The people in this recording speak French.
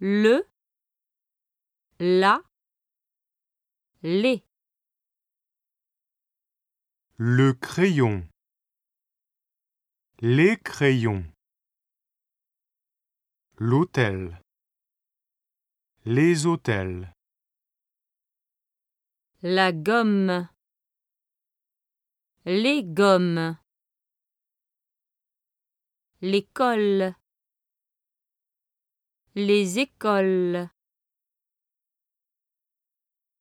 le, la, les. Le crayon. Les crayons. L'hôtel. Les hôtels. La gomme. Les gommes. L'école. Les écoles.